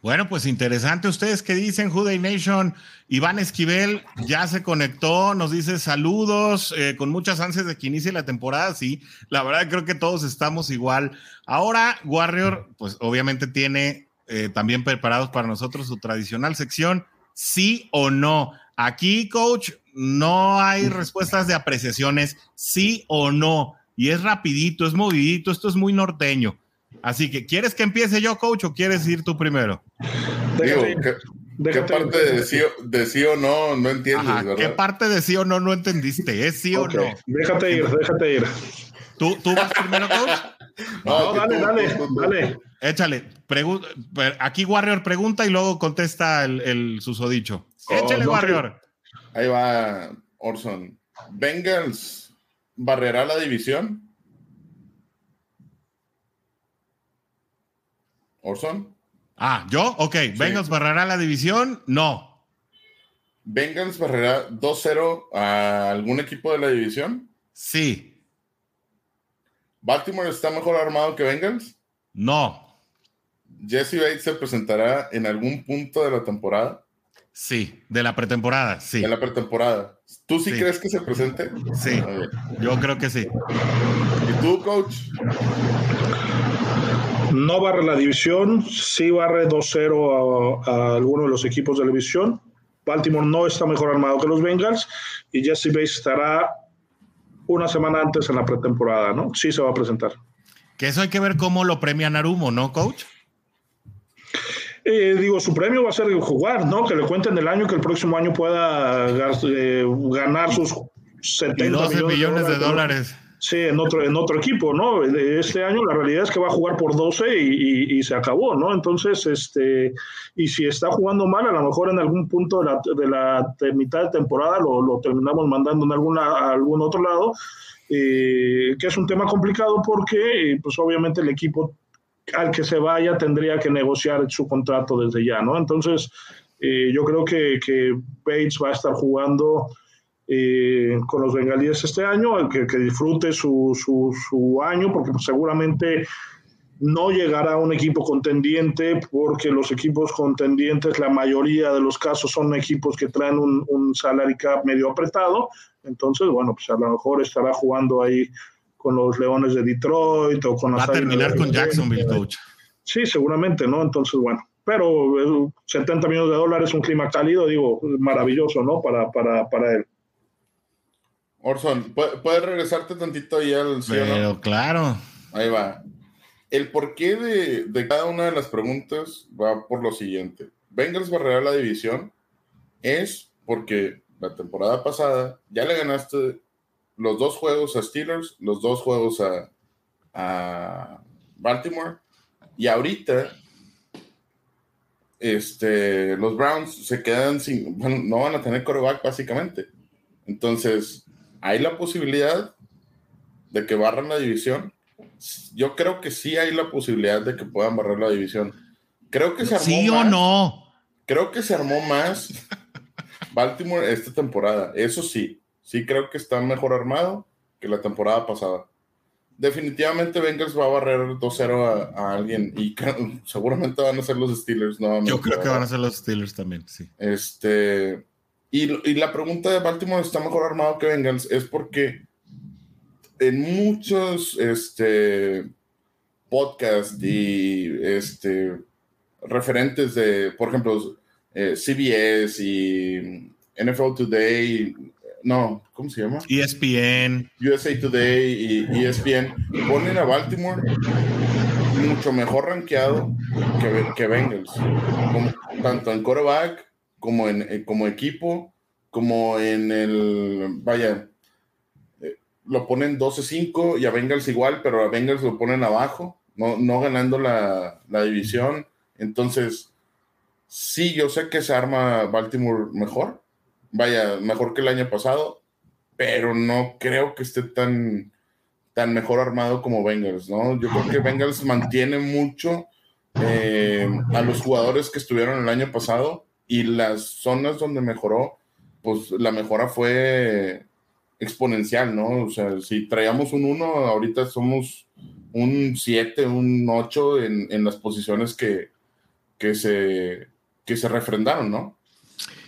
Bueno, pues interesante. ¿Ustedes qué dicen, Juday Nation? Iván Esquivel ya se conectó, nos dice saludos, eh, con muchas ansias de que inicie la temporada. Sí, la verdad creo que todos estamos igual. Ahora, Warrior, pues obviamente tiene eh, también preparados para nosotros su tradicional sección, sí o no. Aquí, coach, no hay respuestas de apreciaciones, sí o no. Y es rapidito, es movidito, esto es muy norteño. Así que, ¿quieres que empiece yo, coach, o quieres ir tú primero? Digo, ¿qué, parte de sí, o no no entiendes, verdad? ¿Qué parte de sí o no no entendiste? ¿Es sí o no? Déjate ir, déjate ir. ¿Tú, tú vas primero, coach? No, dale, dale, dale. Échale. Aquí Warrior pregunta y luego contesta el, susodicho. Oh, Échale, Warrior. Ahí va Orson. ¿Bengals barrerá la división? Orson. Ah, ¿yo? Ok. ¿Bengals barrerá la división? No. ¿Bengals barrerá 2-0 a algún equipo de la división? Sí. ¿Baltimore está mejor armado que Bengals? No. ¿Jesse Bates se presentará en algún punto de la temporada? Sí, de la pretemporada, sí. De la pretemporada. ¿Tú sí, crees que se presente? Sí, yo creo que sí. ¿Y tú, coach? No barre la división, sí barre 2-0 a, a, alguno de los equipos de la división. Baltimore no está mejor armado que los Bengals y Jesse Bates estará una semana antes en la pretemporada, ¿no? Sí se va a presentar. Que eso hay que ver cómo lo premia Narumo, ¿no, coach? Eh, digo, su premio va a ser jugar, ¿no? Que le cuenten el año que el próximo año pueda eh, ganar sus 70 millones, de dólares. Sí, en otro, en otro equipo, ¿no? Este año la realidad es que va a jugar por 12 y, se acabó, ¿no? Entonces, este, y si está jugando mal, a lo mejor en algún punto de la, de la mitad de temporada lo, terminamos mandando en alguna, a algún otro lado, eh, que es un tema complicado porque, pues obviamente el equipo al que se vaya tendría que negociar su contrato desde ya, ¿no? Entonces, eh, yo creo que, que Bates va a estar jugando eh, con los bengalíes este año, que, que disfrute su, su, su, año, porque pues, seguramente no llegará a un equipo contendiente, porque los equipos contendientes, la mayoría de los casos, son equipos que traen un, un salary cap medio apretado. Entonces, bueno, pues a lo mejor estará jugando ahí con los Leones de Detroit o con Va a terminar con Jacksonville, coach. Sí, seguramente, ¿no? Entonces, bueno, pero 70 eh, millones de dólares, un clima cálido, digo, maravilloso, ¿no? Para, para, para él. Orson, ¿puedes regresarte tantito ahí al Pero claro. Ahí va. El porqué de, de, cada una de las preguntas va por lo siguiente. Bengals barrera la división es porque la temporada pasada ya le ganaste los dos juegos a Steelers, los dos juegos a, a Baltimore y ahorita este, los Browns se quedan sin, no van a tener coreback básicamente. Entonces, ¿Hay la posibilidad de que barran la división? Yo creo que sí hay la posibilidad de que puedan barrer la división. Creo que se armó ¿Sí o no? Creo que se armó más Baltimore esta temporada. Eso sí, sí creo que está mejor armado que la temporada pasada. Definitivamente Bengals va a barrer 2-0 a, alguien y seguramente van a ser los Steelers. Yo creo que van a ser los Steelers también, sí. Este, y, la pregunta de Baltimore está mejor armado que Bengals es porque en muchos este, podcasts y este, referentes de, por ejemplo, eh, CBS y NFL Today, no, ¿cómo se llama? ESPN. USA Today y ESPN ponen a Baltimore mucho mejor rankeado que, que Bengals, tanto en quarterback como, en, eh, como equipo, como en el, vaya, eh, lo ponen 12-5 y a Bengals igual, pero a Bengals lo ponen abajo, no, no ganando la, la, división. Entonces, sí, yo sé que se arma Baltimore mejor, vaya, mejor que el año pasado, pero no creo que esté tan, tan mejor armado como Bengals, ¿no? Yo creo que Bengals mantiene mucho eh, a los jugadores que estuvieron el año pasado y las zonas donde mejoró, pues la mejora fue exponencial, ¿no? O sea, si traíamos un 1, ahorita somos un 7, un 8 en, en, las posiciones que, que, se, que se refrendaron, ¿no?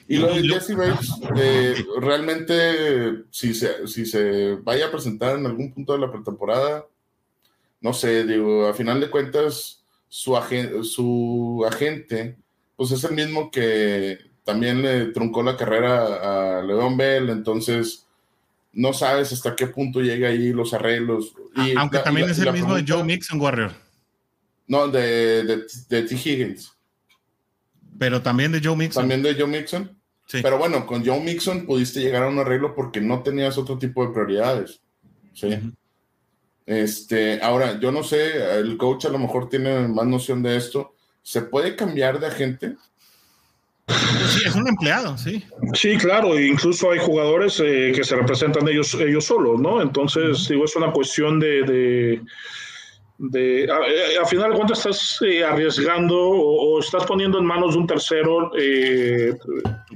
Y lo de Jesse Bates, eh, realmente, si se, si se vaya a presentar en algún punto de la pretemporada, no sé, digo, a final de cuentas, su, agen su agente pues es el mismo que también le truncó la carrera a León Bell, entonces no sabes hasta qué punto llega ahí los arreglos. Y Aunque también es el mismo de Joe Mixon, Warrior. No, de, de, de T. Higgins. Pero también de Joe Mixon. También de Joe Mixon. Sí. Pero bueno, con Joe Mixon pudiste llegar a un arreglo porque no tenías otro tipo de prioridades. Sí. Este, ahora, yo no sé, el coach a lo mejor tiene más noción de esto. ¿Se puede cambiar de agente? Sí, es un empleado, sí. Sí, claro, incluso hay jugadores eh, que se representan ellos, ellos solos, ¿no? Entonces, digo, es una cuestión de, de, a, final de cuentas estás eh, arriesgando o, estás poniendo en manos de un tercero eh,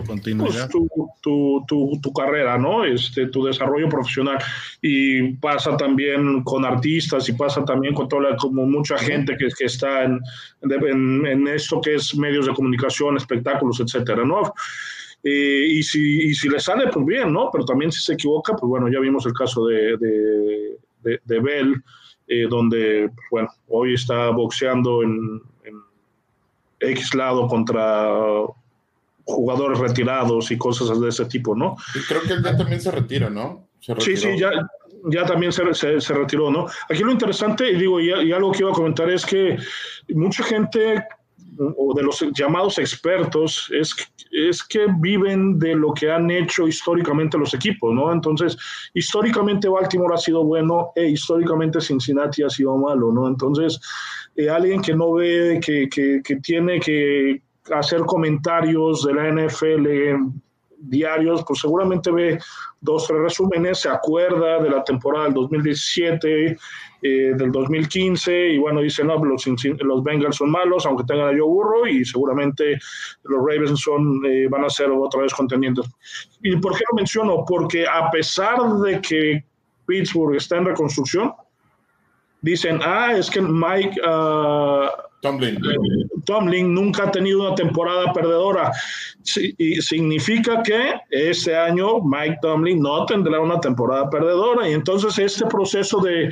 pues, tu, tu, tu, carrera, ¿no? Este, tu desarrollo profesional. Y pasa también con artistas y pasa también con toda como mucha gente que, que está en, en, en, esto que es medios de comunicación, espectáculos, etcétera, ¿no? Eh, y, si, y si le sale, pues bien, ¿no? Pero también si se equivoca, pues bueno, ya vimos el caso de, de, de, de Bell eh, donde, bueno, hoy está boxeando en, X lado contra jugadores retirados y cosas de ese tipo, ¿no? Y creo que él ya también se retira, ¿no? sí, sí, ya, ya también se, se, retiró, ¿no? Aquí lo interesante, y digo, y, y, algo que iba a comentar es que mucha gente o de los llamados expertos es, es que viven de lo que han hecho históricamente los equipos, ¿no? Entonces, históricamente Baltimore ha sido bueno e históricamente Cincinnati ha sido malo, ¿no? Entonces, eh, alguien que no ve, que, que, que tiene que hacer comentarios de la NFL diarios, pues seguramente ve dos, tres resúmenes, se acuerda de la temporada del 2017, eh, del 2015, y bueno, dice, no, los, los Bengals son malos, aunque tengan a Joe Burro, y seguramente los Ravens son, eh, van a ser otra vez contendientes. ¿Y por qué lo menciono? Porque a pesar de que Pittsburgh está en reconstrucción, dicen, ah, es que Mike... Uh, Tomlin. Tomlin nunca ha tenido una temporada perdedora. y significa que este año Mike Tomlin no tendrá una temporada perdedora. Y entonces este proceso de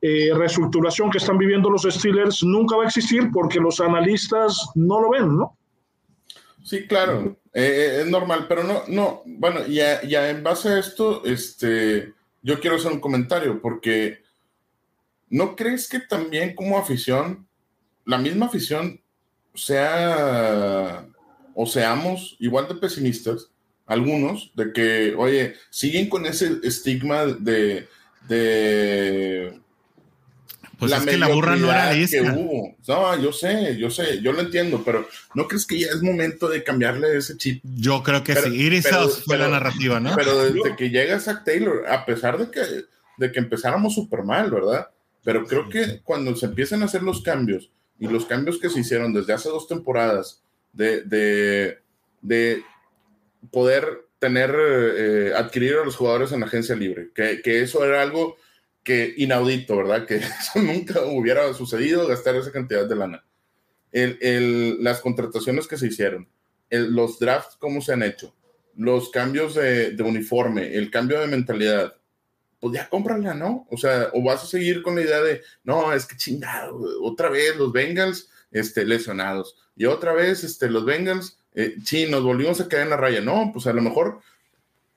eh, reestructuración que están viviendo los Steelers nunca va a existir porque los analistas no lo ven, ¿no? Sí, claro, eh, eh, es normal, pero no, no, bueno, ya, ya en base a esto, este, yo quiero hacer un comentario porque ¿no crees que también como afición la misma afición sea o seamos igual de pesimistas, algunos, de que, oye, siguen con ese estigma de, de pues la es que la burra no era esa. No, yo sé, yo sé, yo lo entiendo, pero ¿no crees que ya es momento de cambiarle ese chip? Yo creo que sí. Iris fue la narrativa, ¿no? Pero desde que llega Zach Taylor, a pesar de que, de que empezáramos súper mal, ¿verdad? Pero creo que cuando se empiezan a hacer los cambios y los cambios que se hicieron desde hace dos temporadas de, de, poder tener, eh, adquirir a los jugadores en agencia libre, que, que, eso era algo que inaudito, ¿verdad? Que <laughs> eso nunca hubiera sucedido, gastar esa cantidad de lana. El, el, las contrataciones que se hicieron, los drafts, cómo se han hecho, los cambios de, de uniforme, el cambio de mentalidad, pues ya cómprala, ¿no? O sea, o vas a seguir con la idea de, no, es que chingado, otra vez los Bengals este, lesionados, y otra vez este, los Bengals, eh, sí, nos volvimos a caer en la raya. No, pues a lo mejor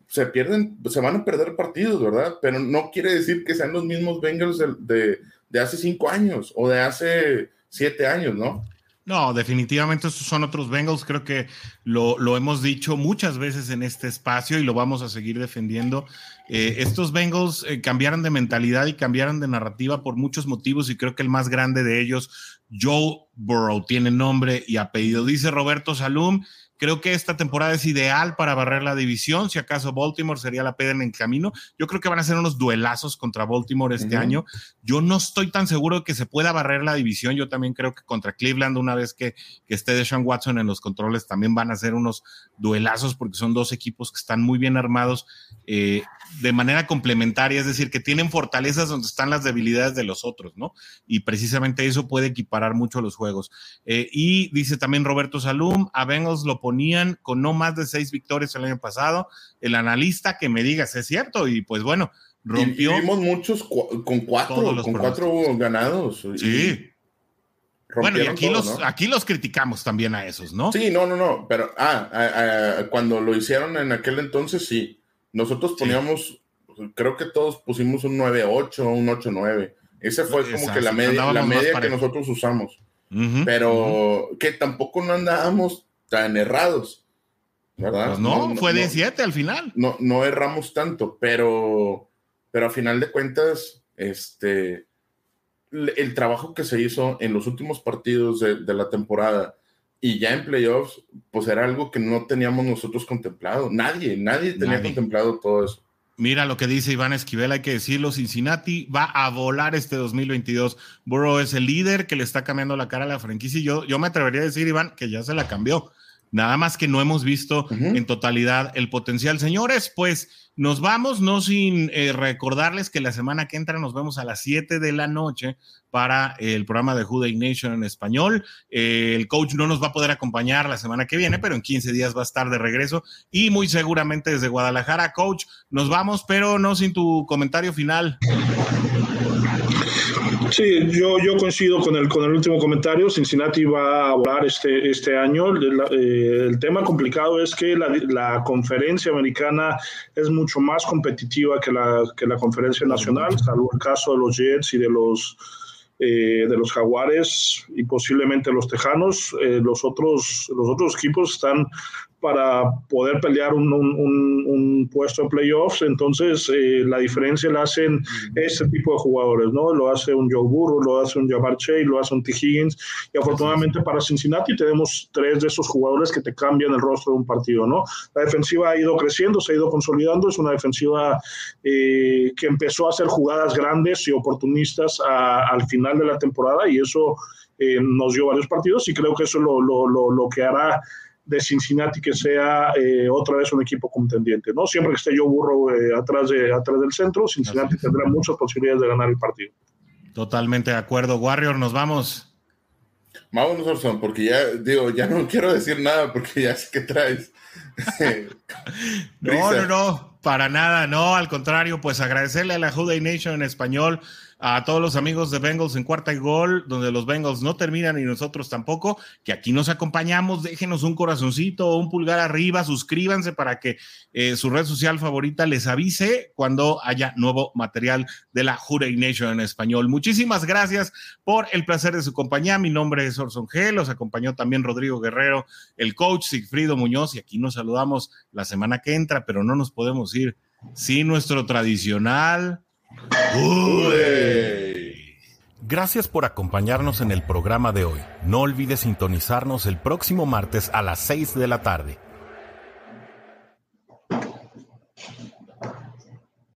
se pierden, se van a perder partidos, ¿verdad? Pero no quiere decir que sean los mismos Bengals de, de hace cinco años o de hace siete años, ¿no? No, definitivamente estos son otros Bengals. Creo que lo, lo, hemos dicho muchas veces en este espacio y lo vamos a seguir defendiendo. Eh, estos Bengals eh, cambiaron de mentalidad y cambiaron de narrativa por muchos motivos y creo que el más grande de ellos, Joe Burrow, tiene nombre y apellido. Dice Roberto Salum, Creo que esta temporada es ideal para barrer la división. Si acaso Baltimore sería la pedra en el camino. Yo creo que van a ser unos duelazos contra Baltimore este año. Yo no estoy tan seguro de que se pueda barrer la división. Yo también creo que contra Cleveland, una vez que, que esté Deshaun Watson en los controles, también van a ser unos duelazos porque son dos equipos que están muy bien armados eh, de manera complementaria. Es decir, que tienen fortalezas donde están las debilidades de los otros, ¿no? Y precisamente eso puede equiparar mucho los juegos. Eh, y dice también Roberto Salum, a Bengals lo ponían con no más de seis victorias el año pasado. El analista que me diga si es cierto, y pues bueno, rompió. vimos muchos con cuatro, con cuatro ganados. Sí. Bueno, y aquí, los, aquí los criticamos también a esos, ¿no? Sí, no, no, no, pero ah, cuando lo hicieron en aquel entonces, sí. Nosotros poníamos, creo que todos pusimos un 9-8, un 8-9. Ese fue como que la media, la media que nosotros usamos. pero que tampoco no andábamos tan errados, ¿verdad? Pues no, fue de 7 al final. No, no erramos tanto, pero, pero a final de cuentas, este el trabajo que se hizo en los últimos partidos de, la temporada y ya en playoffs, pues era algo que no teníamos nosotros contemplado. Nadie, nadie tenía contemplado todo eso. Mira lo que dice Iván Esquivel, hay que decirlo, Cincinnati va a volar este 2022. Burrow es el líder que le está cambiando la cara a la franquicia y yo, yo me atrevería a decir, Iván, que ya se la cambió. Nada más que no hemos visto en totalidad el potencial. Señores, pues nos vamos, no sin eh, recordarles que la semana que entra nos vemos a las 7 de la noche para el programa de Juday Nation en español. Eh, el coach no nos va a poder acompañar la semana que viene, pero en 15 días va a estar de regreso y muy seguramente desde Guadalajara. Coach, nos vamos, pero no sin tu comentario final. Sí, yo, yo coincido con el, con el último comentario. Cincinnati va a hablar este, este año. Eh, el tema complicado es que la, la, conferencia americana es mucho más competitiva que la, que la conferencia nacional, salvo el caso de los Jets y de los, eh, de los Jaguares y posiblemente los Tejanos. Eh, los, otros, los otros equipos están para poder pelear un, puesto en playoffs. Entonces, eh, la diferencia la hacen este tipo de jugadores, ¿no? Lo hace un Joe Burrow, lo hace un Jabbar Chase, lo hace un T. Higgins. Y afortunadamente para Cincinnati tenemos tres de esos jugadores que te cambian el rostro de un partido, ¿no? La defensiva ha ido creciendo, se ha ido consolidando. Es una defensiva eh, que empezó a hacer jugadas grandes y oportunistas al final de la temporada y eso eh, nos dio varios partidos y creo que eso es lo, lo, lo, lo que hará de Cincinnati que sea eh, otra vez un equipo contendiente, ¿no? Siempre que esté yo burro eh, atrás, de, atrás del centro, Cincinnati tendrá muchas posibilidades de ganar el partido. Totalmente de acuerdo. Warrior, nos vamos. Vámonos, Orson, porque ya, digo, ya no quiero decir nada porque ya sé que traes. no, no, no, para nada, no, al contrario, pues agradecerle a la Juday Nation en español a todos los amigos de Bengals en cuarta y gol, donde los Bengals no terminan y nosotros tampoco, que aquí nos acompañamos, déjenos un corazoncito o un pulgar arriba, suscríbanse para que eh, su red social favorita les avise cuando haya nuevo material de la Juray Nation en español. Muchísimas gracias por el placer de su compañía. Mi nombre es Orson G. Los acompañó también Rodrigo Guerrero, el coach Sigfrido Muñoz, y aquí nos saludamos la semana que entra, pero no nos podemos ir sin nuestro tradicional Gracias por acompañarnos en el programa de hoy. No olvides sintonizarnos el próximo martes a las 6 de la tarde.